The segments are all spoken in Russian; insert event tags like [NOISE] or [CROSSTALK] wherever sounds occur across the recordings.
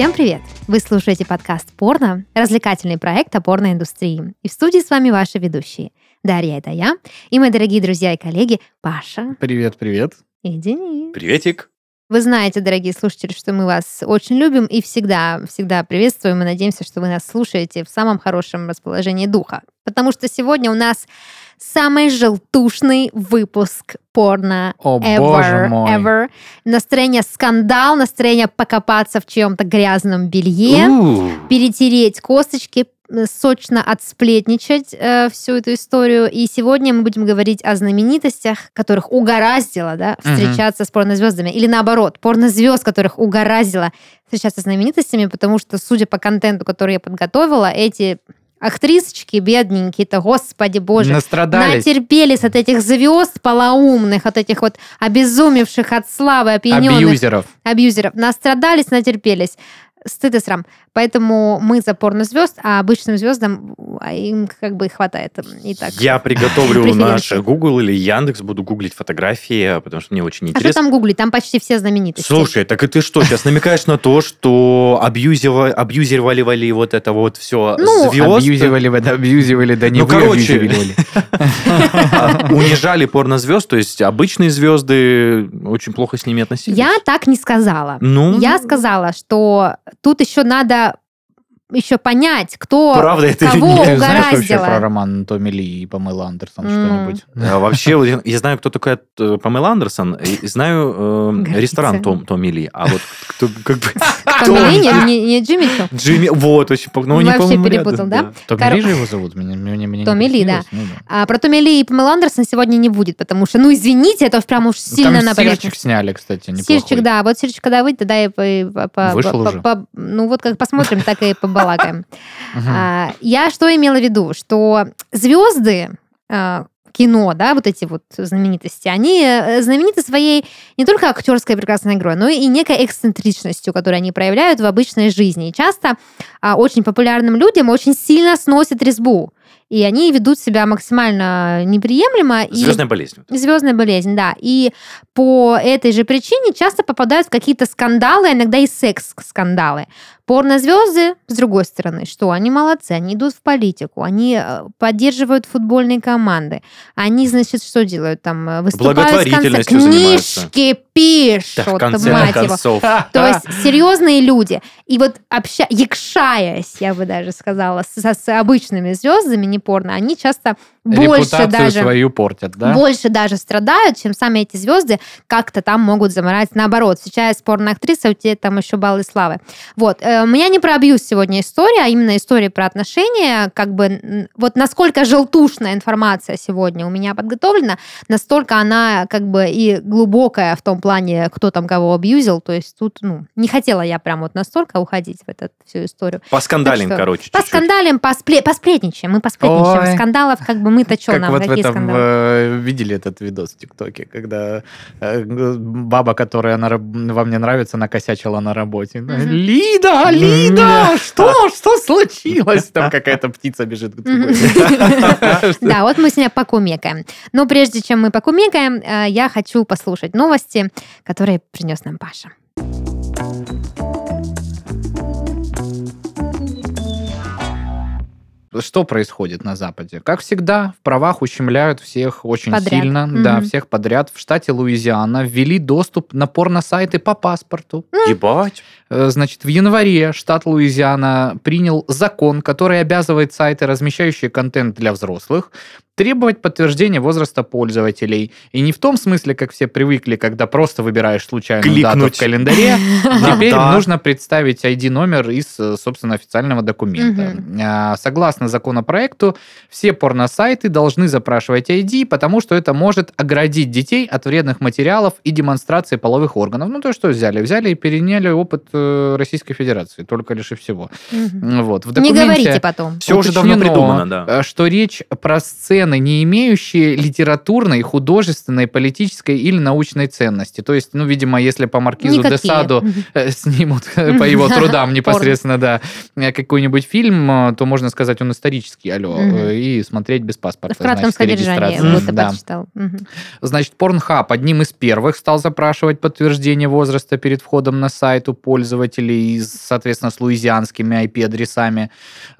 Всем привет! Вы слушаете подкаст «Порно» – развлекательный проект о порноиндустрии. И в студии с вами ваши ведущие. Дарья – это я, и мои дорогие друзья и коллеги Паша Привет, привет. и Денис. Приветик. Вы знаете, дорогие слушатели, что мы вас очень любим и всегда, всегда приветствуем. И надеемся, что вы нас слушаете в самом хорошем расположении духа. Потому что сегодня у нас самый желтушный выпуск порно О, ever, боже мой. ever. Настроение скандал, настроение покопаться в чьем-то грязном белье, У, перетереть косточки, сочно отсплетничать э, всю эту историю. И сегодня мы будем говорить о знаменитостях, которых угораздило да, встречаться с порнозвездами. Или наоборот, порнозвезд, которых угораздило встречаться с знаменитостями, потому что, судя по контенту, который я подготовила, эти актрисочки бедненькие-то, господи боже, Настрадались. натерпелись от этих звезд полоумных, от этих вот обезумевших от славы, опьяненных Абьюзеров. абьюзеров. Настрадались, натерпелись. Стыд и срам. Поэтому мы за порнозвезд, а обычным звездам а, им как бы хватает. И так. Я приготовлю [LAUGHS] наш Google или Яндекс, буду гуглить фотографии, потому что мне очень А что интересно. там гуглить? Там почти все знаменитости. Слушай, так и ты что, сейчас намекаешь на то, что абьюзива- абьюзировали вот это вот все Ну, звезд? Абьюзивали, да, абьюзивали, да не Ну, вы короче. абьюзивали. А, унижали порнозвезд, то есть обычные звезды очень плохо с ними относились. Я так не сказала. Ну, Я сказала, что тут еще надо еще понять, кто правда это или кого нет? Ты знаешь вообще про роман Томми Ли и Памела Андерсон М. что-нибудь? А, Вообще, вот я, я знаю, кто такая э, Памела Андерсон, и знаю э, ресторан Том, Томми Ли, а вот кто, как бы... Фамилия не, не, не Джимми Чо? Джимми, вот, очень, по- ну, они, Вообще перепутал, да? Томми Ли же его зовут? Не Томми Ли, да. ну да. А про Томми Ли и Памела Андерсон сегодня не будет, потому что, ну, извините, это прям уж сильно на поверхности. сняли, кстати, неплохой. Сирчик, да. Вот Сирчик, когда выйдет, тогда и по, по- Вышел по- уже? по- ну вот как посмотрим, так и побалакаем. [LAUGHS] Мгм. А, Я что имела в виду? Что звезды а, кино, да, вот эти вот знаменитости, они э, знамениты своей не только актерской прекрасной игрой, но и некой эксцентричностью, которую они проявляют в обычной жизни. И часто а, очень популярным людям очень сильно сносят резьбу. И они ведут себя максимально неприемлемо. и- Звездная болезнь. Звездная болезнь, да. И по этой же причине часто попадают в какие-то скандалы, иногда и секс-скандалы. Порнозвезды, с другой стороны, что они молодцы, они идут в политику, они э, поддерживают футбольные команды, они, значит, что делают там? э, Выступают с занимаются. книжки пишут, Да, в конце мать его. концов. [LAUGHS] То есть [LAUGHS] серьезные люди. И вот обща... якшаясь, я бы даже сказала, с, с обычными звездами, не порно, они часто больше Репутацию даже свою портят, да? больше даже страдают, чем сами эти звезды как-то там могут заморать. Наоборот, сейчас порноактриса, у тебя там еще баллы славы. Вот. Э, У меня не про абьюз сегодня история, а именно история про отношения. Как бы вот насколько желтушная информация сегодня у меня подготовлена, настолько она как бы и глубокая в том плане, кто там кого абьюзил. То есть тут, ну, не хотела я прям вот настолько уходить в эту всю историю. Поскандалим, Так что короче, По чуть-чуть. скандалям, поспле- посплетничаем. Мы посплетничаем. Ой. Скандалов как бы мы-то что Как нам, вот в какие этом, скандалы? э, видели этот видос в ТикТоке, когда э, баба, которая на раб- вам не нравится, накосячила на работе. Мгм. Лида, Лида, что, что случилось? Там какая-то птица бежит. [LAUGHS] Да, вот мы сегодня покумекаем. Но прежде чем мы покумекаем, э, я хочу послушать новости, которые принес нам Паша. Что происходит на Западе? Как всегда, в правах ущемляют всех очень Подряд. сильно. Мгм. Да, всех подряд. В штате Луизиана ввели доступ на порносайты по паспорту. Ебать. Э, Значит, в январе штат Луизиана принял закон, который обязывает сайты, размещающие контент для взрослых, требовать подтверждения возраста пользователей. И не в том смысле, как все привыкли, когда просто выбираешь случайную дату Кликнуть. в календаре. [LAUGHS] Теперь нужно представить ID-номер из, э, собственно, официального документа. А, Согласно законопроекту, все порносайты должны запрашивать ID, потому что это может оградить детей от вредных материалов и демонстрации половых органов. Ну, то что взяли? Взяли и переняли опыт э, Российской Федерации, только лишь и всего. Вот. В Не документе говорите потом. Все уже давно придумано, да. э, Что речь про сцены современной, не имеющие литературной, художественной, политической или научной ценности. То есть, ну, видимо, если по Маркизу Никакие. де Саду э, снимут по его [LAUGHS] трудам непосредственно, да, э, какой-нибудь фильм, э, то можно сказать, он исторический, алло, э, и смотреть без паспорта. В кратком содержании, вот ты. Значит, Pornhub одним из первых стал запрашивать подтверждение возраста перед входом на сайт у пользователей, соответственно, с луизианскими IP-адресами.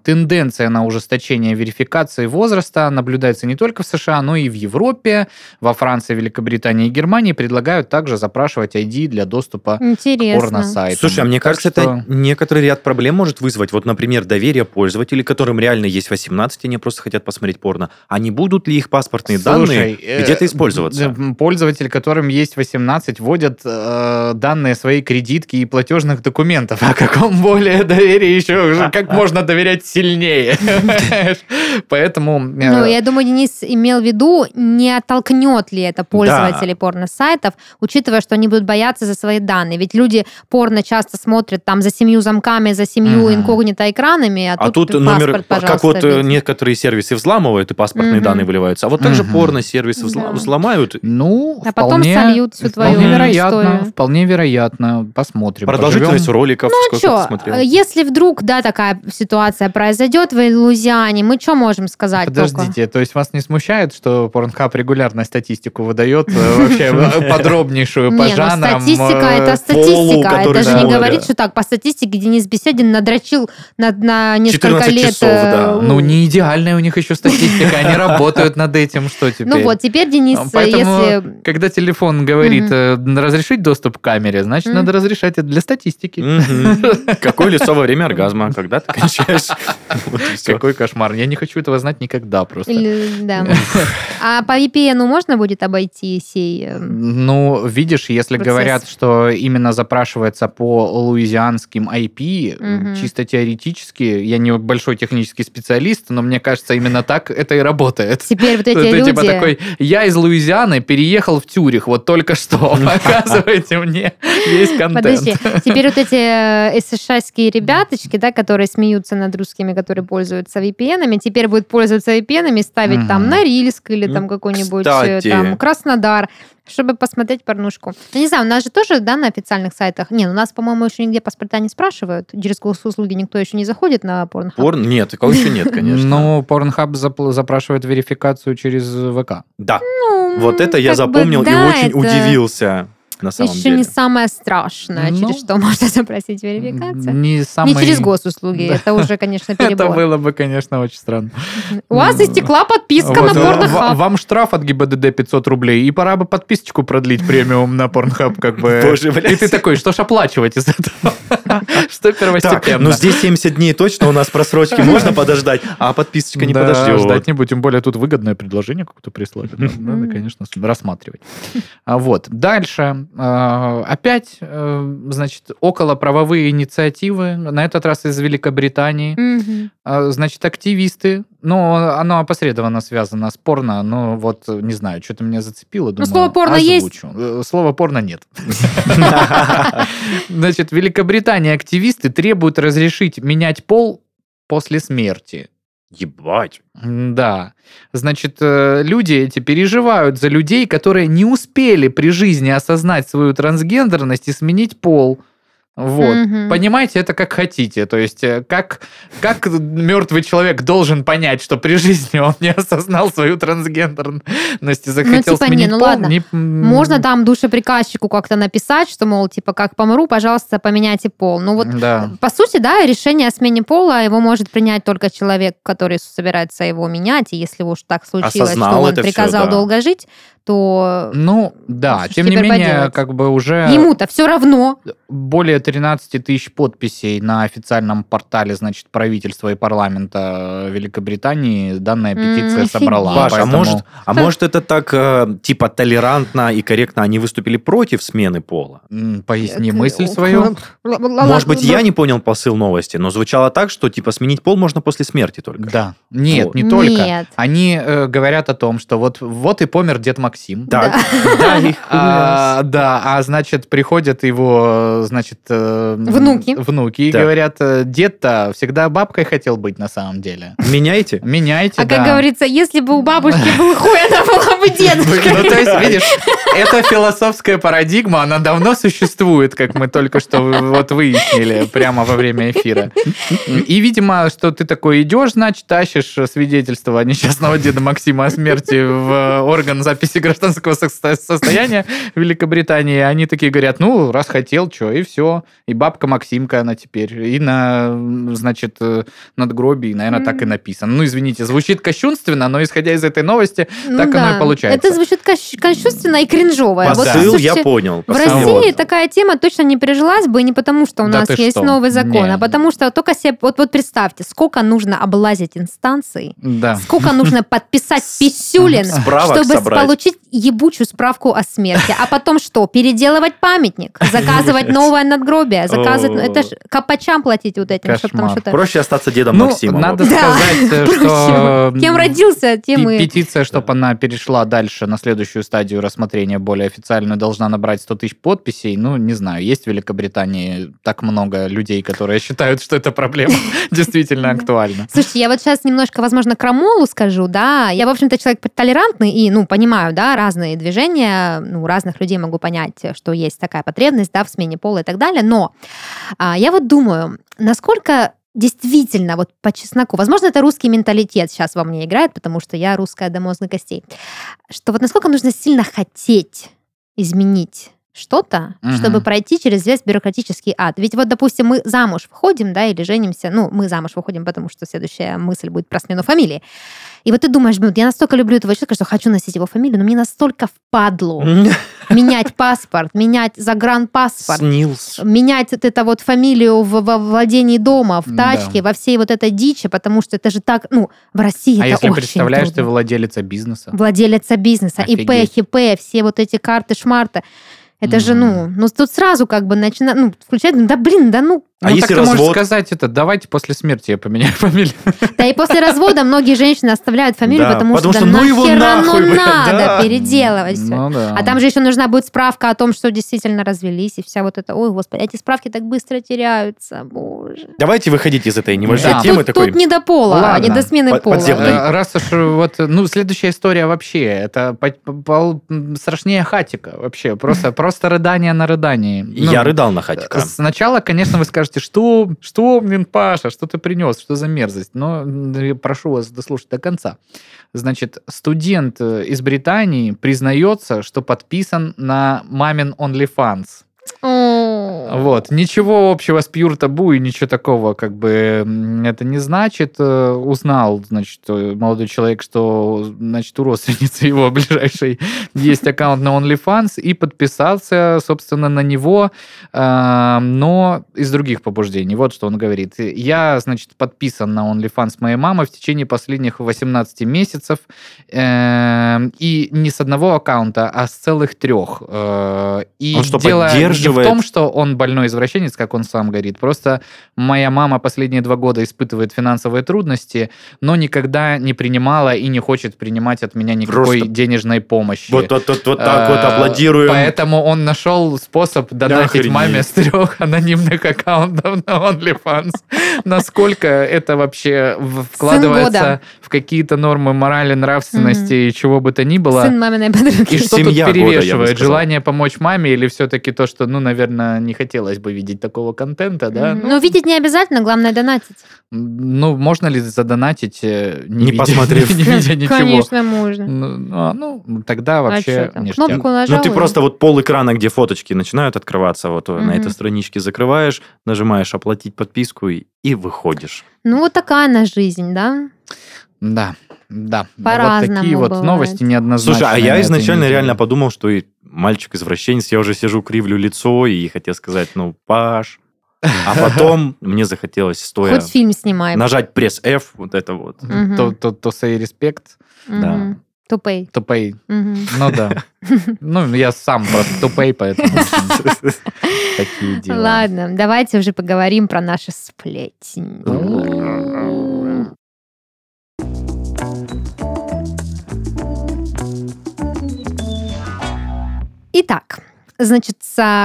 Тенденция на ужесточение верификации возраста наблюдается не только в США, но и в Европе. Во Франции, Великобритании и Германии предлагают также запрашивать ID для доступа к Интересно. порносайтам. Слушай, а мне Так кажется, что- это некоторый ряд проблем может вызвать. Вот, например, доверие пользователей, которым реально есть 18, они просто хотят посмотреть порно. А не будут ли их паспортные Слушай, данные э, где-то использоваться? м, Пользователи, которым есть 18, вводят э, данные своей кредитки и платежных документов. [LAUGHS] О каком более доверии еще? Как можно доверять сильнее? [LAUGHS] [LAUGHS] Поэтому... э, Ну, я думаю, Денис имел в виду, не оттолкнет ли это пользователей порно-сайтов, учитывая, что они будут бояться за свои данные. Ведь люди порно часто смотрят там за семью замками, за семью Мгм. инкогнито экранами, а, А тут ты номер, паспорт, как вот э, введи. некоторые сервисы взламывают и паспортные Мгм. данные выливаются, а вот также Мгм. порно-сервисы взла- Да. взломают. Ну, А потом вполне- сольют всю твою Вполне вероятно, историю. вполне вероятно. Посмотрим. Продолжительность поживем. роликов, Ну, сколько что, ты смотрел. если вдруг, да, такая ситуация произойдет в Луизиане, мы что можем сказать только? Подождите, то есть вас не смущает, что Pornhub регулярно статистику выдает э, вообще [LAUGHS] подробнейшую по ну жанрам? статистика э, это статистика. который это же не говорит, что так, по статистике Денис Беседин надрочил на, несколько 14 лет. часов, э, Ну, не идеальная у них еще статистика, они работают над этим, что теперь? Ну вот, теперь, Денис, Поэтому, если... когда телефон говорит разрешить доступ к камере, значит, надо разрешать это для статистики. [LAUGHS] Какое лицо во время оргазма? Когда ты кончаешь? [LAUGHS] Какой кошмар. Я не хочу этого знать никогда просто. Или- да. А по VPN можно будет обойти сей... э, Ну, видишь, если Процесс. говорят, что именно запрашивается по луизианским IP, чисто теоретически, я не большой технический специалист, но мне кажется, именно так это и работает. Теперь вот [LAUGHS] эти Ты люди... типа такой, я из Луизианы переехал в Тюрих, вот только что, [LAUGHS] показывайте мне весь контент. Подожди, теперь вот эти э, СШские ребяточки, да, которые смеются над русскими, которые пользуются VPN-ами, теперь будут пользоваться VPN-ами, ставить там Мгм. Норильск или Ну, там какой-нибудь э, кстати. там Краснодар, чтобы посмотреть порнушку. Ну, не знаю, у нас же тоже, да, на официальных сайтах. Не, ну, у нас, по-моему, еще нигде паспорта не спрашивают. Через госуслуги никто еще не заходит на порно. Порн? Нет, такого еще нет, [LAUGHS] конечно. Ну, Pornhub запл- запрашивает верификацию через ВК. Да, вот это я запомнил и очень это удивился на самом Еще деле. не самое страшное, Ну, через что [LAUGHS] можно запросить верификацию. Не, самый... Не через госуслуги, Да. это уже, конечно, [LAUGHS] Это перебор. было бы, конечно, очень странно. У вас истекла подписка Вот, на Pornhub. ва- Вам штраф от ГИБДД 500 рублей, и пора бы подписочку продлить премиум на Pornhub, как бы. Боже, блядь. И ты такой, что ж оплачивать из этого? [LAUGHS] Что Так, первостепенно? ну здесь 70 дней точно у нас просрочки можно подождать, а подписочка не Да, подождет. ждать не будем. Тем более тут выгодное предложение какое-то прислали. Надо, конечно, рассматривать. А Вот. Дальше. Э, Опять, э, значит, около правовые инициативы. На этот раз из Великобритании. А, Значит, активисты, ну, оно опосредованно связано с порно, но вот, не знаю, что-то меня зацепило. Думаю, слово порно есть? озвучу. Э, Слова порно нет. [LAUGHS] Значит, в Великобритании активисты требуют разрешить менять пол после смерти. Ебать. Да. Значит, э, люди эти переживают за людей, которые не успели при жизни осознать свою трансгендерность и сменить пол. Вот. Мгм. Понимаете, это как хотите. То есть, э, как, как мертвый человек должен понять, что при жизни он не осознал свою трансгендерность и захотел типа, не, сменить ну пол? ладно. не- Можно там душеприказчику как-то написать, что, мол, типа, как помру, пожалуйста, поменяйте пол. Ну вот, Да. по сути, да, решение о смене пола его может принять только человек, который собирается его менять, и если уж так случилось, Осознал что он приказал да. долго жить, то Ну, да. Тем не менее, поделать? как бы уже... ему-то все равно. более 13 тысяч подписей на официальном портале, значит, правительства и парламента Великобритании данная М, петиция офигеть. собрала. Паш, а поэтому- может, а может это так, э, типа, толерантно и корректно они выступили против смены пола? М, Поясни Э, мысль э, свою. Может быть, я не понял посыл новости, но звучало так, что, типа, сменить пол можно после смерти только. Да. Нет, не только. Они э, говорят о том, что вот, вот и помер Дед Максим. Так, да, [LAUGHS] их А, да, а значит, приходят его, значит... э, Внуки. Внуки и говорят, э, дед-то всегда бабкой хотел быть на самом деле. меняйте. Меняйте, А да. как говорится, если бы у бабушки был хуй, она была бы Ну, дедушкой. то есть, [LAUGHS] видишь, эта философская парадигма, она давно существует, как мы только что вот выяснили прямо во время эфира. И, видимо, что ты такой идешь, значит, тащишь свидетельство несчастного деда Максима о смерти в орган записи гражданского состо- состояния [LAUGHS] Великобритании. Они такие говорят, ну, раз хотел, что, и все. И бабка Максимка она теперь. И на, значит, э, надгробии, наверное, так и написано. Ну, извините, звучит кощунственно, но исходя из этой новости, Ну так оно и получается. Это звучит кощ- кощунственно и кринжово. Вот, Посыл я понял. В России вот. такая тема точно не пережилась бы не потому, что у Да нас есть что? новый закон, Не. а потому что только себе... Вот, вот представьте, сколько нужно облазить инстанций, Да. сколько нужно подписать писюлин, чтобы собрать. Получить ебучую справку о смерти. А потом что? Переделывать памятник, заказывать новое надгробие, заказывать... О. Это ж копачам платить вот этим, чтобы там что-то... Проще остаться дедом Ну, Максимом. надо сказать, э, что... Кем родился, тем и... Петиция, чтобы она перешла дальше на следующую стадию рассмотрения, более официальную, должна набрать 100 тысяч подписей. Ну, не знаю, есть в Великобритании так много людей, которые считают, что эта проблема [LAUGHS] действительно актуальна. Слушайте, я вот сейчас немножко, возможно, крамолу скажу, да. Я, в общем-то, человек толерантный и, ну, понимаю, да, разные движения, ну, разных людей могу понять, что есть такая потребность, да, в смене пола и так далее. Но а, я вот думаю, насколько действительно, вот по чесноку, возможно, это русский менталитет сейчас во мне играет, потому что я русская до мозга костей, что вот насколько нужно сильно хотеть изменить что-то, Мгм. чтобы пройти через весь бюрократический ад. Ведь вот, допустим, мы замуж выходим, да, или женимся, ну, мы замуж выходим, потому что следующая мысль будет про смену фамилии. И вот ты думаешь, блин, я настолько люблю этого человека, что хочу носить его фамилию, но мне настолько впадло [LAUGHS] менять паспорт, менять загранпаспорт, Снился. менять вот это вот фамилию в, во владении дома, в Да. тачке, во всей вот этой дичи, потому что это же так, ну, в России А это если очень представляешь, ты трудно. владелица бизнеса? Владелица бизнеса, ИП, Офигеть. ХИП, все вот эти карты шмарта. Это же, ну, ну тут сразу как бы начинает, ну, включать, ну, да блин, да ну. А ну, если так ты можешь развод? сказать это, давайте после смерти я поменяю [LAUGHS] фамилию. Да и после развода многие женщины оставляют фамилию, Да, потому, потому что, что да ну его нахуй, оно блядь, надо да. переделывать. Ну да. А там же еще нужна будет справка о том, что действительно развелись, и вся вот эта, ой, господи, эти справки так быстро теряются, боже. Давайте выходить из этой небольшой Да. темы тут, такой. тут не до пола, Ладно. не до смены Под- пола. подземной. Э, Раз уж вот, ну, следующая история вообще, это по- по- страшнее хатика вообще, просто, просто рыдание на рыдании. Ну, Я рыдал на хатика. Сначала, конечно, вы скажете, что, что, блин, Паша, что ты принес, что за мерзость. Но прошу вас дослушать до конца. Значит, студент э, из Британии признается, что подписан на мамин OnlyFans. Вот. Ничего общего с Pure Taboo и ничего такого как бы это не значит. Э, Узнал, значит, э, молодой человек, что, значит, у родственницы его ближайшей [LAUGHS] есть аккаунт на OnlyFans и подписался, собственно, на него, э, но из других побуждений. Вот что он говорит. Я, значит, подписан на OnlyFans моей мамы в течение последних 18 месяцев и не с одного аккаунта, а с целых трех. И Он что, дело не в том, что он больной извращенец, как он сам говорит. Просто моя мама последние два года испытывает финансовые трудности, но никогда не принимала и не хочет принимать от меня никакой Просто- денежной помощи. Вот, вот, вот, вот так вот Э, аплодируем. Поэтому он нашел способ донатить Охренеть. маме с трех анонимных аккаунтов на OnlyFans. Насколько это вообще вкладывается в какие-то нормы морали, нравственности и чего бы то ни было. Сын маминой подруги. И что Семья тут перевешивает? Желание помочь маме или все-таки то, что, ну, наверное, не хотелось бы видеть такого контента, да? Ну, видеть не обязательно, главное донатить. Ну, можно ли задонатить, э, не, Не видя, посмотрев. [LAUGHS] не видя ничего? Конечно, можно. Ну, а, ну, тогда А вообще ништяк. Кнопку нажал. Ну, ты и- просто вот пол экрана, где фоточки начинают открываться, вот на Мгм. этой страничке закрываешь, нажимаешь оплатить подписку и, и выходишь. Ну, вот такая она жизнь, да? Да, да. По-разному вот такие вот бывает. новости неоднозначные. Слушай, а я изначально неделе. реально подумал, что и мальчик-извращенец, я уже сижу, кривлю лицо и хотел сказать, ну, Паш. А потом [LAUGHS] мне захотелось, стоя, Хоть фильм снимай. нажать пресс F, вот это вот. То, say respect, Мгм. Тупей. Мгм. Ну да. Ну, я сам просто тупей, поэтому [LAUGHS] такие дела. Ладно, давайте уже поговорим про наши сплетни. Итак, значит,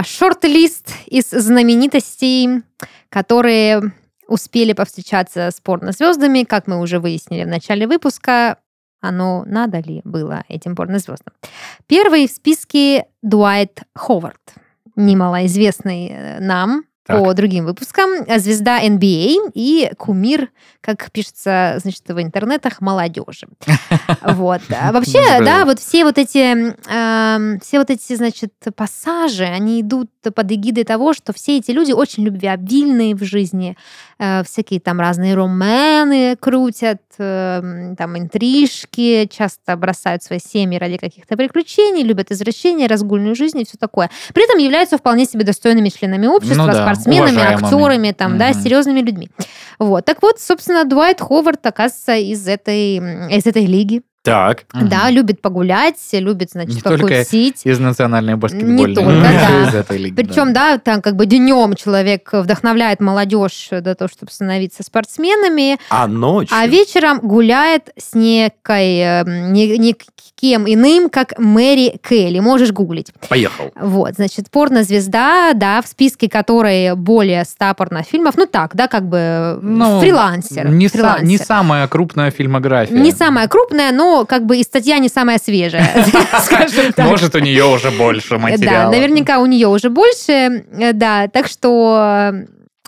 шорт-лист из знаменитостей, которые успели повстречаться с порнозвездами, как мы уже выяснили в начале выпуска, оно надо ли было этим порнозвездам. Первый в списке Дуайт Ховард, немалоизвестный э, нам Так. по другим выпускам, а звезда NBA и кумир, как пишется, значит, в интернетах, молодежи. [LAUGHS] Вот. А Вообще, да, вот все вот эти, все вот эти, значит, пассажи, они идут под эгидой того, что все эти люди очень любвеобильные в жизни, э, всякие там разные ромены крутят, эм, там интрижки, часто бросают свои семьи ради каких-то приключений, любят извращения, разгульную жизнь и все такое. При этом являются вполне себе достойными членами общества, Ну спортсменами, уважаемыми. актерами, там, да, Мгм. серьезными людьми. Вот. Так вот, собственно, Дуайт Ховард, оказывается, из этой, из этой лиги. Так. Да, любит погулять, любит, значит, Не только покусить. Из национальной баскетбольной только, лиги, да. из этой лиги, Причем, да, там как бы днем человек вдохновляет молодежь для того, чтобы становиться спортсменами, А ночью? а вечером гуляет с некой, э, не- никем иным, как Мэри Келли. Можешь гуглить. Поехал. Вот, значит, порнозвезда, да, в списке которой более 100 порнофильмов. Ну так, да, как бы Ну, фрилансер. Не, са- фрилансер. не самая крупная фильмография. Не самая крупная, но как бы и статья не самая свежая, [LAUGHS] скажем так. Может, у нее уже больше материала. Да, наверняка у нее уже больше, э, да, так что э,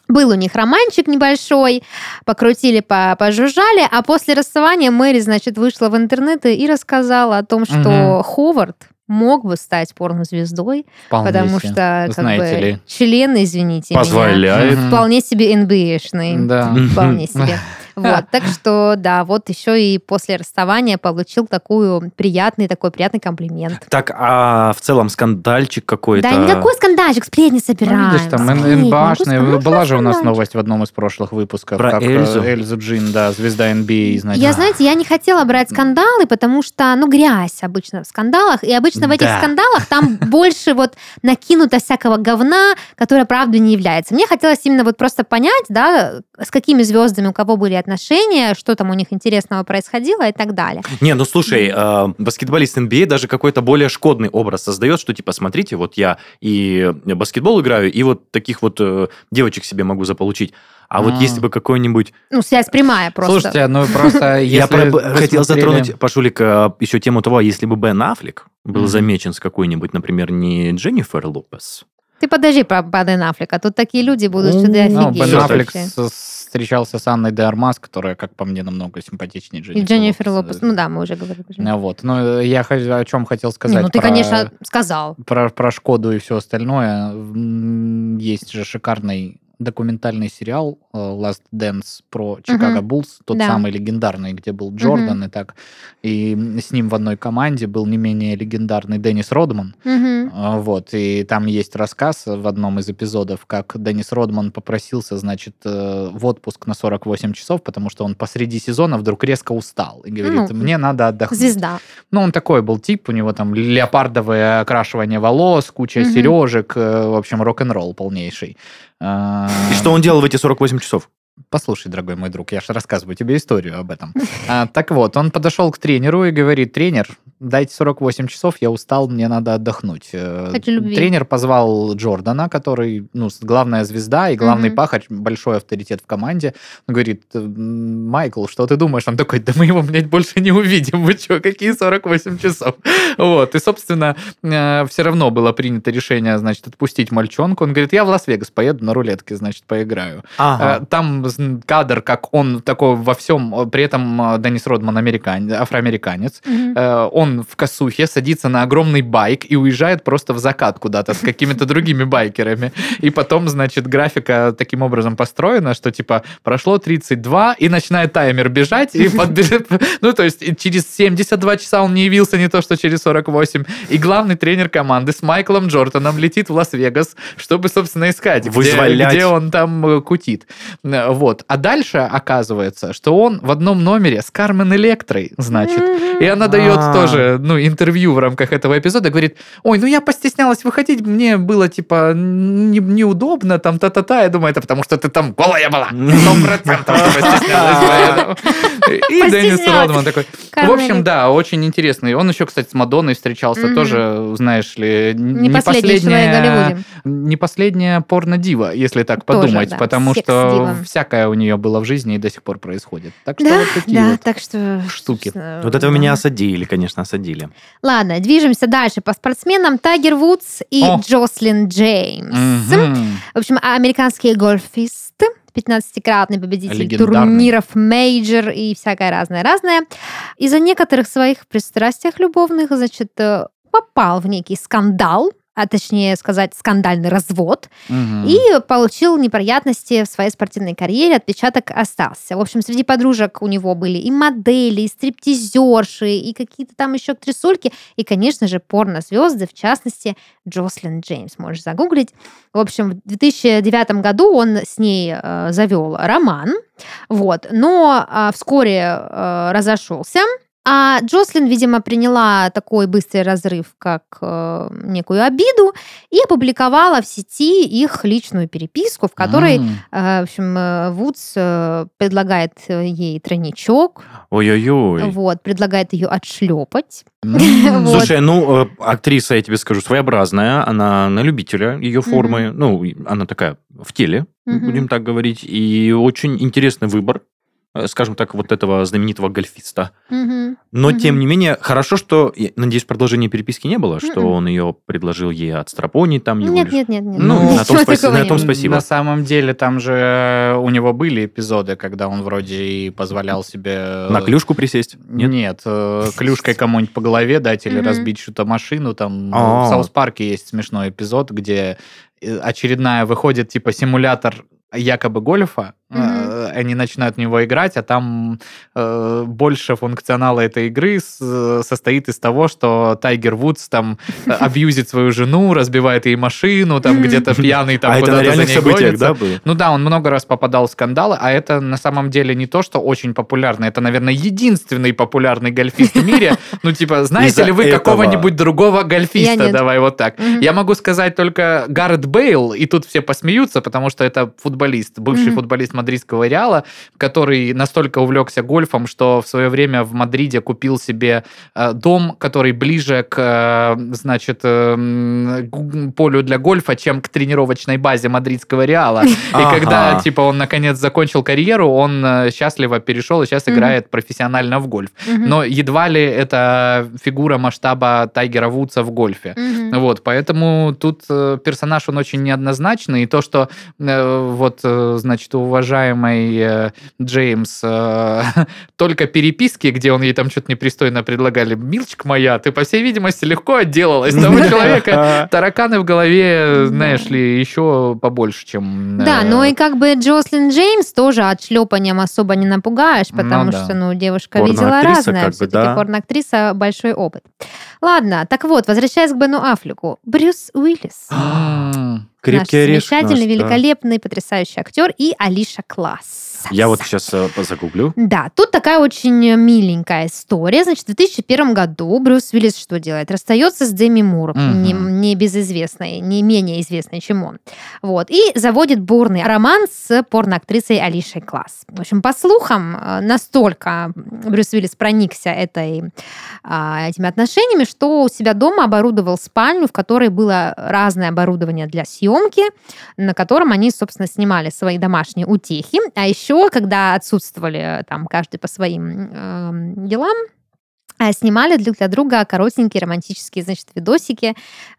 был у них романчик небольшой, покрутили, по- пожужжали, а после расставания Мэри, значит, вышла в интернет и рассказала о том, что Мгм. Ховард мог бы стать порнозвездой, Вполне потому себе. что как знаете бы, ли. член, извините меня, Позволяет. Мгм. вполне себе NBA-шный. Да. Вполне [LAUGHS] себе. Вот, так что, да, вот еще и после расставания получил такую приятный, такой приятный комплимент. Так, а в целом скандальчик какой-то? Да, никакой скандальчик, сплетни Ну, собираем. видишь, там НБАшная, ну, была же у нас новость в одном из прошлых выпусков. Про как, э, Эльзу? Эльзу Джин, да, звезда NBA, значит. Я, знаете, я не хотела брать скандалы, потому что, ну, грязь обычно в скандалах, и обычно в этих Да. скандалах там [LAUGHS] больше вот накинуто всякого говна, которое правда не является. Мне хотелось именно вот просто понять, да, с какими звездами у кого были отношения, что там у них интересного происходило и так далее. Не, ну слушай, э, баскетболист NBA даже какой-то более шкодный образ создает, что типа, смотрите, вот я и баскетбол играю, и вот таких вот э, девочек себе могу заполучить. А вот А. если бы какой-нибудь... Ну, связь прямая просто. Слушайте, ну просто [LAUGHS] Я хотел затронуть, Пашулик, э, еще тему того, а если бы Бен Аффлек был замечен с какой-нибудь, например, не Дженнифер Лопес, Ты подожди про Бен Аффлека. Тут такие люди будут, что ты Ну, Бен Аффлек с- встречался с Анной де Армас, которая, как по мне, намного симпатичнее И Дженнифер Дженнифер Лопес. Лопес. Ну да, мы уже говорили. Ну Вот. Но я хо- о чем хотел Не, сказать. ну ты, про- конечно, сказал. про, про Шкоду и все остальное. Есть же шикарный документальный сериал э, Last Dance про Чикаго Буллс, тот Да. самый легендарный, где был Джордан и так. И с ним в одной команде был не менее легендарный Деннис Родман. А, Вот, и там есть рассказ в одном из эпизодов, как Деннис Родман попросился, значит, э, в отпуск на 48 часов, потому что он посреди сезона вдруг резко устал и говорит, Ну, мне надо отдохнуть. Звезда. Ну, он такой был тип, у него там леопардовое окрашивание волос, куча сережек, э, в общем, рок-н-ролл полнейший. И что он делал в эти 48 часов? Послушай, дорогой мой друг, я же рассказываю тебе историю об этом. [LAUGHS] А, так вот, он подошел к тренеру и говорит, тренер, дайте 48 часов, я устал, мне надо отдохнуть. Э, Хочу любви. Тренер позвал Джордана, который, ну, главная звезда и главный Мгм. пахарь, большой авторитет в команде. Он говорит, «М, Майкл, что ты думаешь? Он такой, да мы его, блядь, больше не увидим. Вы что, какие 48 часов? [LAUGHS] Вот, и, собственно, все равно было принято решение, значит, отпустить мальчонку. Он говорит, я в Лас-Вегас поеду на рулетке, значит, поиграю. Ага. Э, Там кадр, как он такой во всем, э, при этом э, Деннис Родман американец, афроамериканец. Э, он в косухе садится на огромный байк и уезжает просто в закат куда-то с какими-то другими байкерами. И потом, значит, графика таким образом построена, что типа прошло 32, и начинает таймер бежать, и подбежит... [LAUGHS] Ну, то есть через 72 часа он не явился, не то что через 48. И главный тренер команды с Майклом Джорданом летит в Лас-Вегас, чтобы, собственно, искать, где, где он там кутит. Вот. А дальше оказывается, что он в одном номере с Кармен Электрой, значит. И она дает А. тоже ну, интервью в рамках этого эпизода, говорит, ой, ну я постеснялась выходить, мне было, типа, не- неудобно, там, та-та-та. Я думаю, это потому что ты там голая была. Сто процентов постеснялась. поэтому». И Деннис. Родман такой. В общем, да, очень интересный. Он еще, кстати, с Мадонной встречался тоже, знаешь ли, Не последняя не последняя порно-дива, если так подумать, потому что секс-дива. Всякое у нее было в жизни и до сих пор происходит. Так что Да, вот такие да, вот. так что... штуки. Вот этого да. меня осадили, конечно, осадили. Ладно, движемся дальше по спортсменам. Тайгер Вудс и О. Джослин Джеймс. Мгм. В общем, американские гольфисты, 15-кратный победитель турниров мейджор и всякое разное-разное, из-за некоторых своих пристрастиях любовных, значит, э, попал в некий скандал, а точнее сказать, скандальный развод, Мгм. и получил неприятности в своей спортивной карьере, отпечаток остался. В общем, среди подружек у него были и модели, и стриптизерши, и какие-то там еще актрисульки, и, конечно же, порнозвезды, в частности, Джослин Джеймс, можешь загуглить. В общем, в 2009 году он с ней э, завел роман, вот, но а, вскоре э, разошелся. А Джослин, видимо, приняла такой быстрый разрыв, как э, некую обиду, и опубликовала в сети их личную переписку, в которой, э, в общем, э, Вудс э, предлагает э, ей тройничок, Ой-ой-ой. вот, предлагает ее отшлепать. [LAUGHS] Вот. Слушай, ну, э, актриса, я тебе скажу, своеобразная, она на любителя ее формы, ну, она такая в теле, будем так говорить, и очень интересный выбор, скажем так, вот этого знаменитого гольфиста. Мгм. Но, Мгм. тем не менее, хорошо, что, я надеюсь, продолжения переписки не было, что Мгм. он ее предложил ей отстрапонить там его Нет, лишь. нет, нет, нет. Ну, на том такого на том спасибо. На самом деле, там же у него были эпизоды, когда он вроде и позволял себе... На клюшку присесть? Нет? Нет, э, клюшкой кому-нибудь по голове дать или Мгм. разбить что-то машину. Там А. в South Park е есть смешной эпизод, где э, очередная выходит типа симулятор якобы гольфа, Э, они начинают в него играть, а там э, больше функционала этой игры с- состоит из того, что Тайгер Вудс там э, [LAUGHS] абьюзит свою жену, разбивает ей машину, там Мгм. где-то пьяный [LAUGHS] там а это куда-то на за ней событиях, да, было? Ну да, он много раз попадал в скандалы, а это на самом деле не то, что очень популярно. Это, наверное, единственный популярный гольфист в мире. Ну, типа, [LAUGHS] знаете ли вы какого-нибудь другого гольфиста? Давай вот так. Я могу сказать только Гаррет Бейл, и тут все посмеются, потому что это футболист, бывший футболист мадридского Реала, который настолько увлекся гольфом, что в свое время в Мадриде купил себе э, дом, который ближе к, э, значит, э, м, гу- полю для гольфа, чем к тренировочной базе мадридского Реала. И когда, типа, он наконец закончил карьеру, он э, счастливо перешел и сейчас играет профессионально в гольф. Но едва ли это фигура масштаба Тайгера Вудса в гольфе. Вот, поэтому тут персонаж, он очень неоднозначный, и то, что вот, значит, уважаемый э, Джеймс э, [LAUGHS] только переписки, где он ей там что-то непристойно предлагали, «Милочка моя, ты, по всей видимости, легко отделалась того [LAUGHS] человека». Тараканы в голове, Да. знаешь ли, еще побольше, чем... Да, э, ну и как бы Джослин Джеймс тоже отшлепанием особо не напугаешь, потому Ну да. что, ну, девушка видела разное. как бы, Все-таки да. порноактриса большой опыт. Ладно, так вот, возвращаясь к Бену Аффлеку. Брюс Уиллис. [GASPS] [GASPS] [GASPS] Крепкий наш орешек замечательный, наш, да. великолепный, потрясающий актер и Алиша Класс. Я вот сейчас э, загуглю. Да, тут такая очень миленькая история. Значит, в 2001 году Брюс Уиллис что делает? Расстается с Деми Мур, Мгм. не, не безызвестной, не менее известной, чем он. Вот. И заводит бурный роман с порноактрисой Алишей Класс. В общем, по слухам, э, настолько Брюс Уиллис проникся этой, а, этими отношениями, что у себя дома оборудовал спальню, в которой было разное оборудование для съемки, на котором они, собственно, снимали свои домашние утехи. А еще, когда отсутствовали там каждый по своим эм, делам, а, снимали друг для друга коротенькие романтические, значит, видосики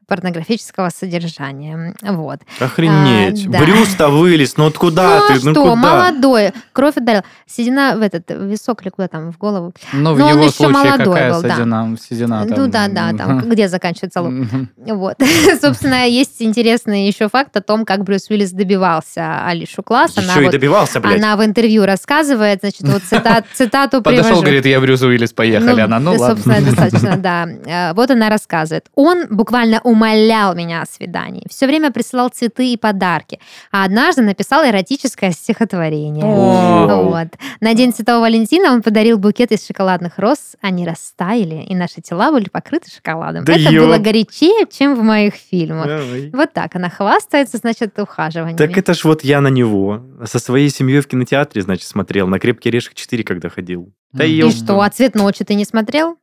порнографического содержания. Вот. Охренеть. А, да. Брюс-то вылез, ну вот куда ну, ты? а Ну что, куда? молодой, кровь ударил. Седина в этот в висок или куда там, в голову. Ну, в Но он его еще случае молодой какая был, да. седина? седина ну там? да, да, там, где заканчивается лоб. Вот. [LAUGHS] Собственно, есть интересный еще факт о том, как Брюс Уиллис добивался Алишу Класс. Она, Еще и добивался, блядь. она в интервью рассказывает, значит, вот цитат, [LAUGHS] цитату Подошел, привожу. говорит, я Брюс Уиллис, поехали. Она, ну ладно. Собственно, [LAUGHS] достаточно, да. Э, Вот она рассказывает. Он буквально умолял меня о свидании. Все время присылал цветы и подарки. А однажды написал эротическое стихотворение. Вот. На День Святого Валентина он подарил букет из шоколадных роз. Они растаяли, и наши тела были покрыты шоколадом. Да Это ёп. было горячее, чем в моих фильмах. Давай. Вот так она хвастается, значит, ухаживаниями. Так это ж вот я на него. Со своей семьей в кинотеатре, значит, смотрел. На «Крепкий орешек 4», когда ходил. Да. И ёп. что, а «Цвет ночи» ты не смотрел?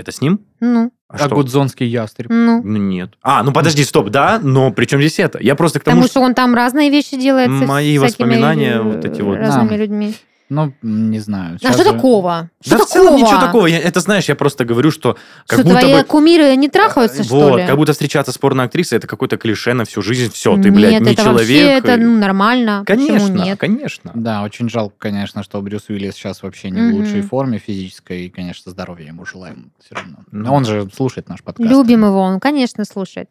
Это с ним? Ну, А А что? гудзонский ястреб. ну. Ну, нет. А, ну подожди, стоп, да, но при чем здесь это? Я просто к тому, Потому что... что он там разные вещи делает Мои воспоминания вот эти вот. разными Да. людьми. Ну, не знаю. А что же- такого? Что Да в такого? целом ничего такого. Я- это знаешь, я просто говорю, что как Что, будто твои бы... кумиры не трахаются, что вот, ли? как будто встречаться с порноактрисой это какое-то клише на всю жизнь. Все, ты, блядь, Нет, не это человек. вообще это ну, нормально. Конечно, Почему нет? конечно. Да, очень жалко, конечно, что Брюс Уиллис сейчас вообще не в Мгм. лучшей форме физической, и, конечно, здоровья ему желаем все равно. Но он же слушает наш подкаст. Любим его, он, конечно, слушает.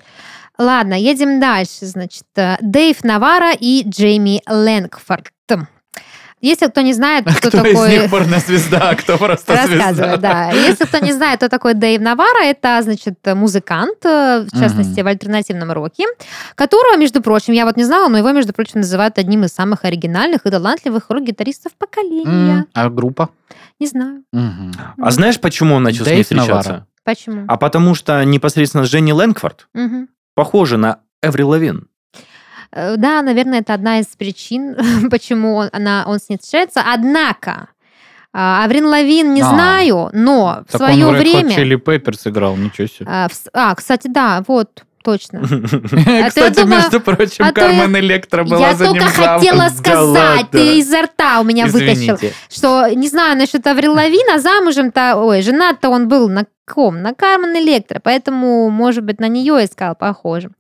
Ладно, едем дальше. Значит, э, Дэйв Навара и Джейми Лэнгфорд. Если кто не знает, А кто, кто такой... из них порнозвезда, а кто просто Рассказываю, звезда? да. Если кто не знает, кто такой Дэйв Навара, это, значит, музыкант, э, в частности, в альтернативном роке, которого, между прочим, я вот не знала, но его, между прочим, называют одним из самых оригинальных и талантливых рок-гитаристов поколения. М, А группа? Не знаю. Мгм. А знаешь, почему он начал с ней Дэйв встречаться? Навара. Почему. А потому что непосредственно Женни Лэнгфорд Мгм. похожа на Эври Лавин. Э, Да, наверное, это одна из причин, [LAUGHS] почему он, она, он с ней встречается. Однако, а, Аврин Лавин не А. знаю, но в свое он время... Chili Peppers играл, ничего себе. А, в а, кстати, да, вот, точно. [LAUGHS] Кстати, думала- между прочим, а я- Кармен Электро была Я за ним только замуж. хотела сказать, ты изо рта у меня вытащил, что не знаю насчет Аврил Лавина, замужем-то, ой, женат-то он был на ком? На Кармен Электро, поэтому, может быть, на нее искал, похоже.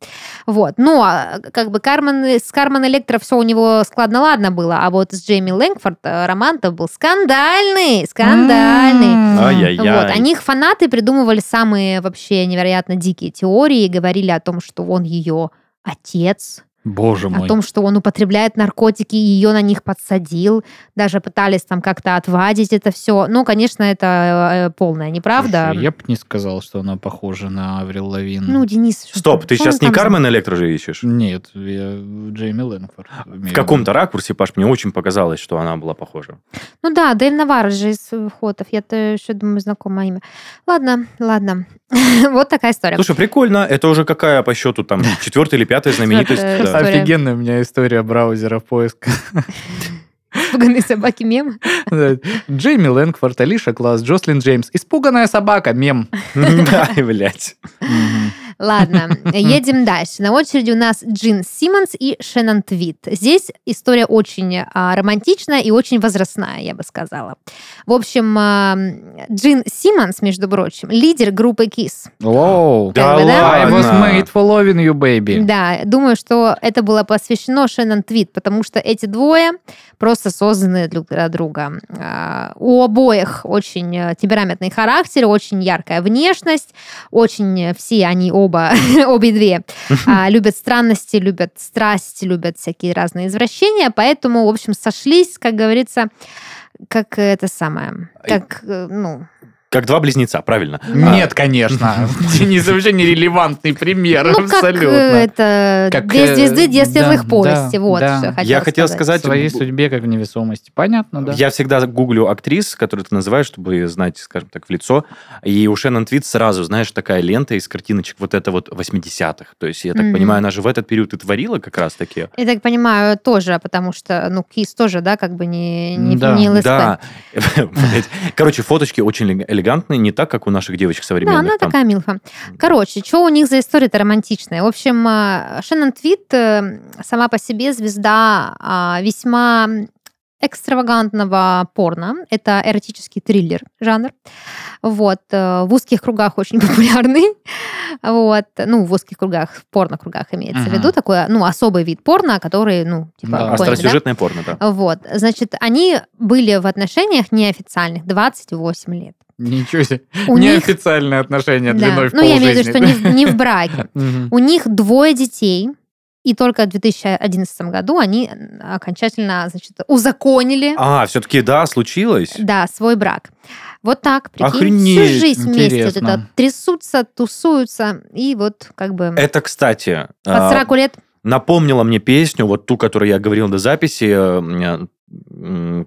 Вот, но а, как бы Кармен, с Кармен Электро все у него складно-ладно было, а вот с Джейми Лэнгфорд э, роман-то был скандальный, скандальный. Ай-яй-яй. Вот, о них фанаты придумывали самые вообще невероятно дикие теории, говорили о том, что он ее отец, Боже о мой. том, что он употребляет наркотики и ее на них подсадил. Даже пытались там как-то отвадить это все. Ну, конечно, это э, полная неправда. Слушай, Я бы не сказал, что она похожа на Аврил Лавин. Ну, Денис... что Стоп, ты сейчас не там Кармен Электро же ищешь? Нет, я Джейми Лэнгфорд. В каком-то ракурсе, Паш, мне очень показалось, что она была похожа. Ну да, Дэйв Навар же из э, Хотов. Я-то еще думаю, знакомое имя. Ладно, ладно. [LAUGHS] вот такая история. Слушай, прикольно. Это уже какая по счету там [LAUGHS] четвертая или пятая знаменитость? История. Офигенная у меня история браузера поиска. Испуганные [LAUGHS] собаки мем. Джейми Лэнгфорд, Алиша Класс, Джослин Джеймс. Испуганная собака, мем. [LAUGHS] Да, блядь. Ладно, [LAUGHS] едем дальше. На очереди у нас Джин Симмонс и Шеннон Твит. Здесь история очень а, романтичная и очень возрастная, я бы сказала. В общем, а, Джин Симмонс, между прочим, лидер группы KISS. Воу. Да бы, да? I was made for loving you, baby. Да, думаю, что это было посвящено Шеннон Твит, потому что эти двое просто созданы друг для друга. А, У обоих очень э, темпераментный характер, очень яркая внешность, очень э, все они оба, [LAUGHS] обе две, а, любят странности, любят страсть, любят всякие разные извращения, поэтому, в общем, сошлись, как говорится, как это самое, как, э, ну, Как два близнеца, правильно. Нет, конечно. [LAUGHS] [LAUGHS] Денис вообще нерелевантный пример, ну как э, абсолютно. это, Как, две э, звезды, две да, светлых полости, да, вот да. что я хотел сказать, В своей судьбе, как в невесомости. Понятно, да? Я всегда гуглю актрис, которые ты называешь, чтобы знать, скажем так, в лицо. И у Шеннон Твит сразу, знаешь, такая лента из картиночек вот это вот 80-х. То есть, я так Мгм. понимаю, она же в этот период и творила как раз таки. Я так понимаю, тоже, потому что, ну, Кис тоже, да, как бы не, не, Да, не ЛСП. Да. [LAUGHS] Короче, фоточки очень элег- элегантные, не так, как у наших девочек Да, современных. она там. такая милфа. Короче, что у них за история-то романтичная? В общем, а, Шеннон Твит э, сама по себе звезда а, весьма экстравагантного порно. Это эротический триллер жанр. Вот. э, В узких кругах очень [LAUGHS] популярный. Вот. Ну, в узких кругах, в порно-кругах имеется в Мгм. виду. Такой, ну, особый вид порно, который, ну, типа, Да. поняли, да? Остросюжетное порно, да. Вот. Значит, они были в отношениях неофициальных 28 лет. Ничего себе. У них... Неофициальные отношения Да. длиной в Ну, я имею в виду, что не в, не в браке. У них двое детей, и только в 2011 году они окончательно, значит, узаконили, А, все-таки, да, случилось? да, свой брак. Вот так, прикинь, Охренеть, всю жизнь вместе интересно. это трясутся, тусуются, и вот как бы Это, кстати, под а, 40 лет напомнила мне песню, вот ту, которую я говорил до записи, э,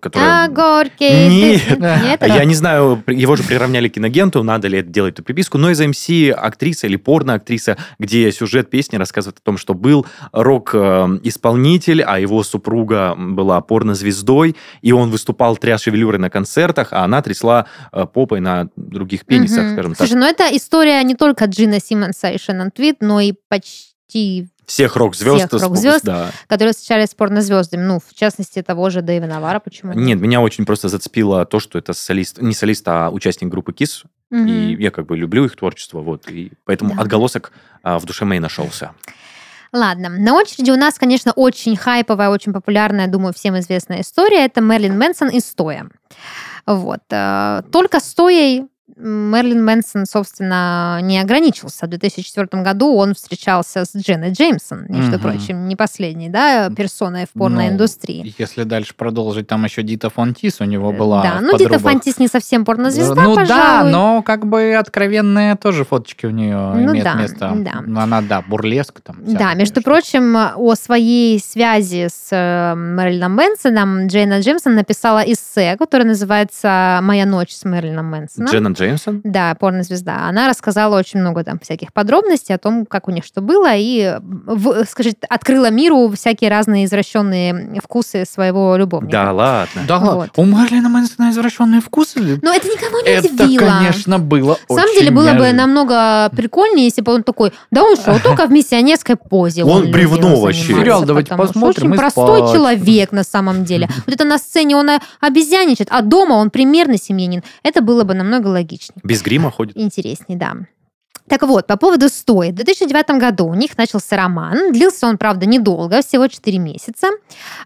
которая... А, горький. [LAUGHS] Нет. Я не знаю, его же приравняли к киногенту, надо ли это делать эту приписку, но из МС актриса или порно-актриса, где сюжет песни рассказывает о том, что был рок-исполнитель, а его супруга была порнозвездой, и он выступал тряс шевелюрой на концертах, а она трясла э, попой на других пенисах, скажем так. Слушай, ну это история не только Джина Симмонса и Шеннон Твит, но и почти, Всех рок-звезд. Всех рок-звезд. Да. которые встречались с порнозвездами. Ну, в частности, того же Дэйва Навара, почему? Нет, меня очень просто зацепило то, что это солист, не солист, а участник группы KISS, Мгм. и я как бы люблю их творчество, вот, и поэтому Да. отголосок а, в душе моей нашелся. Ладно, на очереди у нас, конечно, очень хайповая, очень популярная, думаю, всем известная история. Это Мерлин Мэнсон и Стоя. Вот. э, Только Стоей Мерлин Мэнсон, собственно, не ограничился. В 2004 году он встречался с Дженной Джеймсон, между Мгм. прочим, не последней, да, персоной в порноиндустрии. Ну, Если дальше продолжить, там еще Дита Фонтис у него была да, ну Дита. Фантис не совсем порнозвезда, Ну да, пожалуй. но как бы откровенные тоже фоточки у нее Ну имеют да, место. да. Ну, Она, да, бурлеск там. Да, между конечно. прочим, о своей связи с э, Мэрилином Мэнсоном Джейна Джеймсон написала эссе, которое называется «Моя ночь с Мэрилином Мэнсоном». Дженна Джеймсон? Да, порнозвезда. Она рассказала очень много там всяких подробностей о том, как у них что было, и, в- скажите, открыла миру всякие разные извращенные вкусы своего любовника. Да, ладно. Да, Вот. у Марлина Мэнсона извращенные вкусы? Но это никого не Это, удивило. конечно, было На самом деле было бы намного прикольнее, если бы он такой, да он что, [LAUGHS] только в миссионерской позе. Он бревно вообще. Сериал давайте посмотрим Очень простой спать. человек на самом деле. [LAUGHS] Вот это на сцене он обезьяничает, а дома он примерно семьянин. Это было бы намного логичнее. Без грима ходит. Интересней, да. Так вот, по поводу стоя. В 2009 году у них начался роман. Длился он, правда, недолго, всего 4 месяца.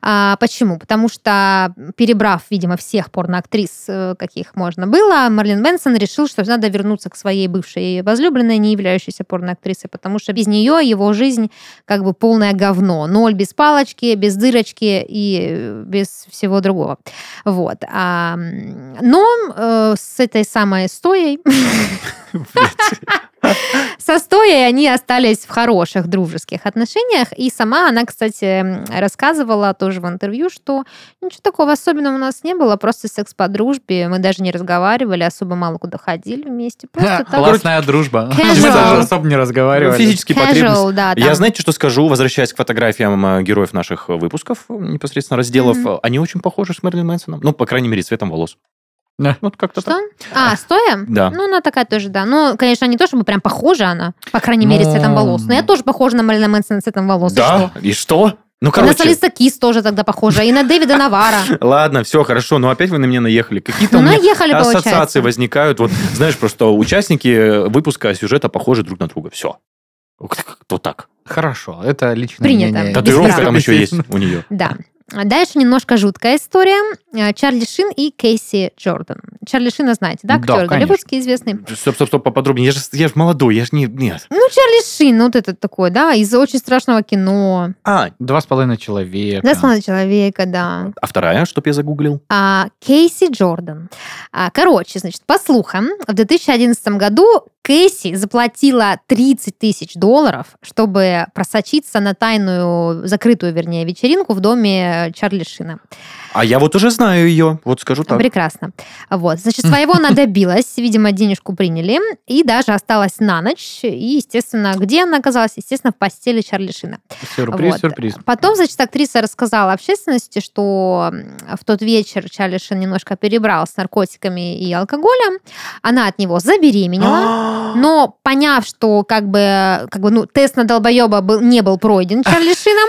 А, почему? Потому что, перебрав, видимо, всех порноактрис, э, каких можно было, Марлин Мэнсон решил, что надо вернуться к своей бывшей возлюбленной, не являющейся порноактрисой, потому что без нее его жизнь как бы полное говно. Ноль без палочки, без дырочки и э, без всего другого. Вот. А, но э, с этой самой стоей [LAUGHS] со Стоей они остались в хороших дружеских отношениях. И сама она, кстати, рассказывала тоже в интервью, что ничего такого особенного у нас не было, просто секс по дружбе. Мы даже не разговаривали, особо мало куда ходили вместе. Просто так. Классная дружба. Casual. Мы даже особо не разговаривали. Физические Casual, потребности. да, Я знаете, что скажу, возвращаясь к фотографиям э, героев наших выпусков, непосредственно разделов, они очень похожи с Мерлин Мэнсоном. Ну, по крайней мере, цветом волос. Да. Вот как-то Что? так. А, стоя? Да. Ну, она такая тоже, да. Ну, конечно, не то, чтобы прям похожа она, по крайней мере, Ну, цветом волос. Но я тоже похожа на Марлина Мэнсона цветом волос. и что? Да? И что? Ну, И на короче, Солиса Кис тоже тогда похожа, и на Дэвида Навара. [LAUGHS] ладно, все хорошо, но опять вы на меня наехали. Какие-то Ну, наехали, ассоциации получается. возникают. Вот, знаешь, просто участники выпуска сюжета похожи друг на друга. Все. Кто так? Хорошо, это личное Принято. мнение. Татуировка там еще есть у нее. Да. А Дальше немножко жуткая история. Э, Чарли Шин и Кейси Джордан. Чарли Шина знаете, да? Да, Актер конечно. голливудский известный. Стоп, стоп, стоп, поподробнее. Я же, я же молодой, я же не... Нет. Ну, Чарли Шин, вот этот такой, да, из очень страшного кино. А, Два с половиной человека. Да, смотри, человека, да. а вторая, чтоб я загуглил? А, Кейси Джордан. А, короче, значит, по слухам, в 2011 году Кейси заплатила 30 тысяч долларов, чтобы просочиться на тайную, закрытую, вернее, вечеринку в доме Чарли Шина. А я вот уже знаю ее, вот скажу так. Прекрасно. Вот, значит, своего она [LAUGHS] добилась, видимо, денежку приняли, и даже осталась на ночь. И, естественно, где она оказалась? Естественно, в постели Чарли Шина. Сюрприз, Вот. сюрприз. Потом, значит, актриса рассказала общественности, что в тот вечер Чарли Шин немножко перебрал с наркотиками и алкоголем. Она от него забеременела. [GASPS] Но поняв, что как бы, как бы ну, тест на долбоеба был, не был пройден Чарли [LAUGHS] Шином,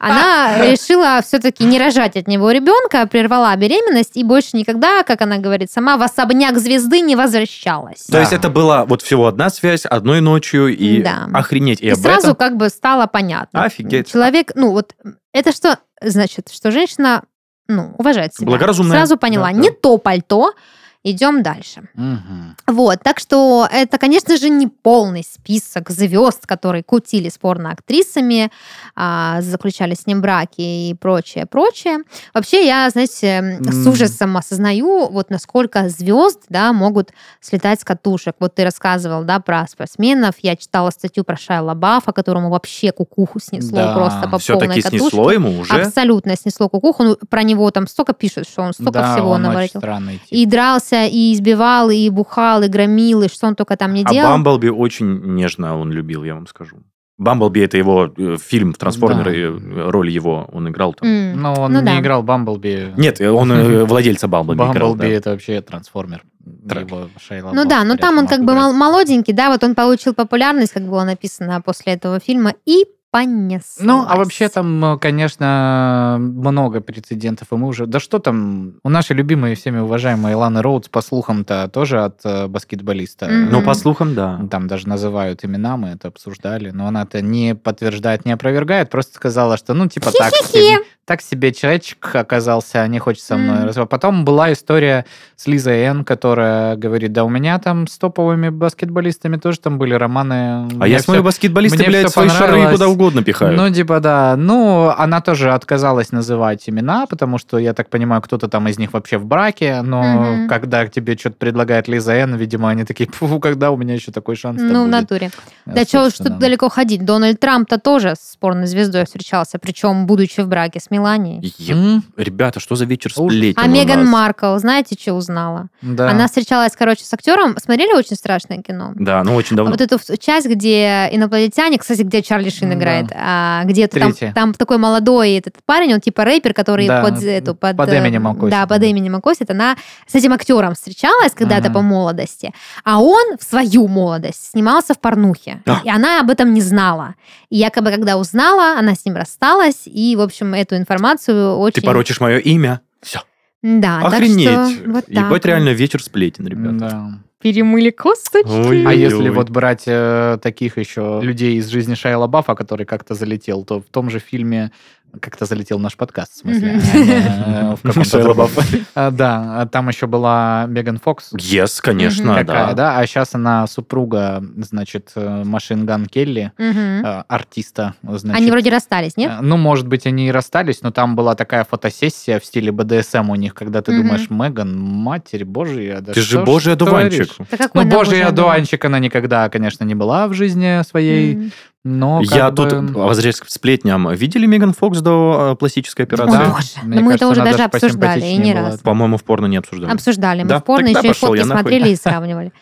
она [LAUGHS] решила все-таки не рожать от него ребенка, прервала беременность и больше никогда, как она говорит сама, в особняк звезды не возвращалась. То есть это была вот всего одна связь, одной ночью, и Да. охренеть. И, сразу этом- как бы стало понятно. Офигеть. Человек, ну вот, это что значит? Что женщина, ну, уважает себя. Благоразумная. Сразу поняла, Да, да. не то пальто, Идем дальше. Мгм. Вот, так что это, конечно же, не полный список звезд, которые кутили с порноактрисами, а, заключали с ним браки и прочее, прочее. Вообще, я, знаете, с ужасом осознаю, вот насколько звезд, да, могут слетать с катушек. Вот ты рассказывал, да, про спортсменов. Я читала статью про Шайа Лабафа, которому вообще кукуху снесло Да, просто по Все-таки полной катушке. снесло ему уже? Абсолютно снесло кукуху. Ну, про него там столько пишут, что он столько да, всего он наворотил. И дрался, и избивал, и бухал, и громил, и что он только там не А делал. Бамблби очень нежно он любил, я вам скажу. Бамблби это его э, фильм «Трансформеры», э, роль его он играл там. М. Но он Ну не да. играл Бамблби. Нет, он э, [LAUGHS] владельца Бамблби играл. Бамблби да. это вообще трансформер. Тра- Его Шайа Ну да, но там он как бы мол- молоденький, да, вот он получил популярность, как было написано после этого фильма, и понеслось. Ну, а вообще там, э, конечно, много прецедентов, и мы уже... Да что там, у нашей любимой, всеми уважаемой Ланы Роудс, по слухам-то, тоже от э, баскетболиста. Мгм. Ну, по слухам, да. Там даже называют имена, мы это обсуждали, но она это не подтверждает, не опровергает, просто сказала, что, ну, типа, так себе, так себе человечек оказался, не хочет со мной разговаривать. Потом была история с Лизой Н, которая говорит, да у меня там с топовыми баскетболистами тоже там были романы. А я смотрю, баскетболисты, мне блядь, свои шары куда угодно пихают. Ну, типа, да. Ну, она тоже отказалась называть имена, потому что, я так понимаю, кто-то там из них вообще в браке, но Мгм. когда тебе что-то предлагает Лиза Н, видимо, они такие, фу, когда у меня еще такой шанс Ну, в натуре. Да что уж тут далеко ходить. Дональд Трамп-то тоже с порной звездой встречался, причем будучи в браке с Меланией. Е- Ребята, что за вечер сплетен А Меган нас? Маркл, знаете, что узнала? Да. Она встречалась, короче, с актером. Смотрели очень страшное кино? Да, ну очень давно. Вот эту часть, где инопланетяне, кстати, где Чарли Шин Да. Играет, а, где там, там такой молодой этот парень, он типа рэпер, который Да, под, эту, под, под э, именем Акосит. Да, под именем Акосит. Она с этим актером встречалась когда-то Ага. по молодости, а он в свою молодость снимался в порнухе. Да. И она об этом не знала. И якобы, когда узнала, она с ним рассталась, и, в общем, эту информацию очень... Ты порочишь мое имя. Все. Да, так Охренеть. что вот так Ебать, реально вечер сплетен, ребята. Да. Перемыли косточки. Ой. А Ой-ой-ой. если вот брать э, таких еще людей из жизни Шайла Баффа, который как-то залетел, то в том же фильме как-то залетел наш подкаст, в смысле. Э. [LAUGHS] А, Да, а там еще была Меган Фокс. Yes, конечно, да. да? А сейчас она супруга, значит, Машин Ган Келли, э, артиста. Они вроде расстались, нет? Э, Ну, может быть, они и расстались, но там была такая фотосессия в стиле БДСМ у них, когда ты думаешь, Меган, матерь божья, Ты же божий одуванчик. творишь?» Да какой Ну, божий одуванчик она никогда, конечно, не была в жизни своей. Но как Я бы- тут, возвращаясь к сплетням, видели Меган Фокс до э, пластической операции? Да. боже. Мне Ну, мы это уже даже обсуждали, и не раз. По-моему, в порно не обсуждали. Обсуждали. Мы Да, в порно тогда еще и фотки я нахуй. смотрели и [LAUGHS] сравнивали.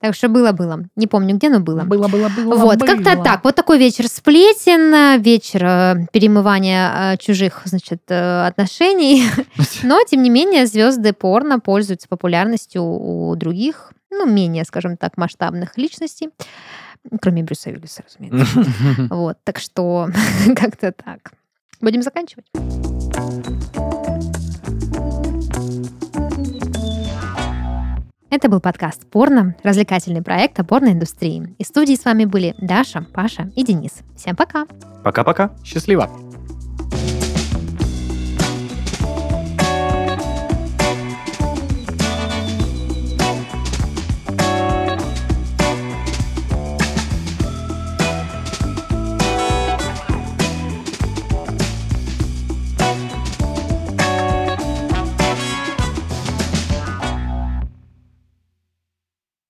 Так что было-было. Не помню, где, но было. Было, было, было, Вот, было. как-то так. Вот такой вечер сплетен, вечер э, перемывания э, чужих, значит, отношений. [LAUGHS] Но, тем не менее, звезды порно пользуются популярностью у других, ну, менее, скажем так, масштабных личностей. Кроме Брюса Уиллиса, разумеется. [LAUGHS] Вот, так что [LAUGHS] как-то так. Будем заканчивать. Это был подкаст «Порно», развлекательный проект о порноиндустрии. Из студии с вами были Даша, Паша и Денис. Всем пока! Пока-пока. Счастливо.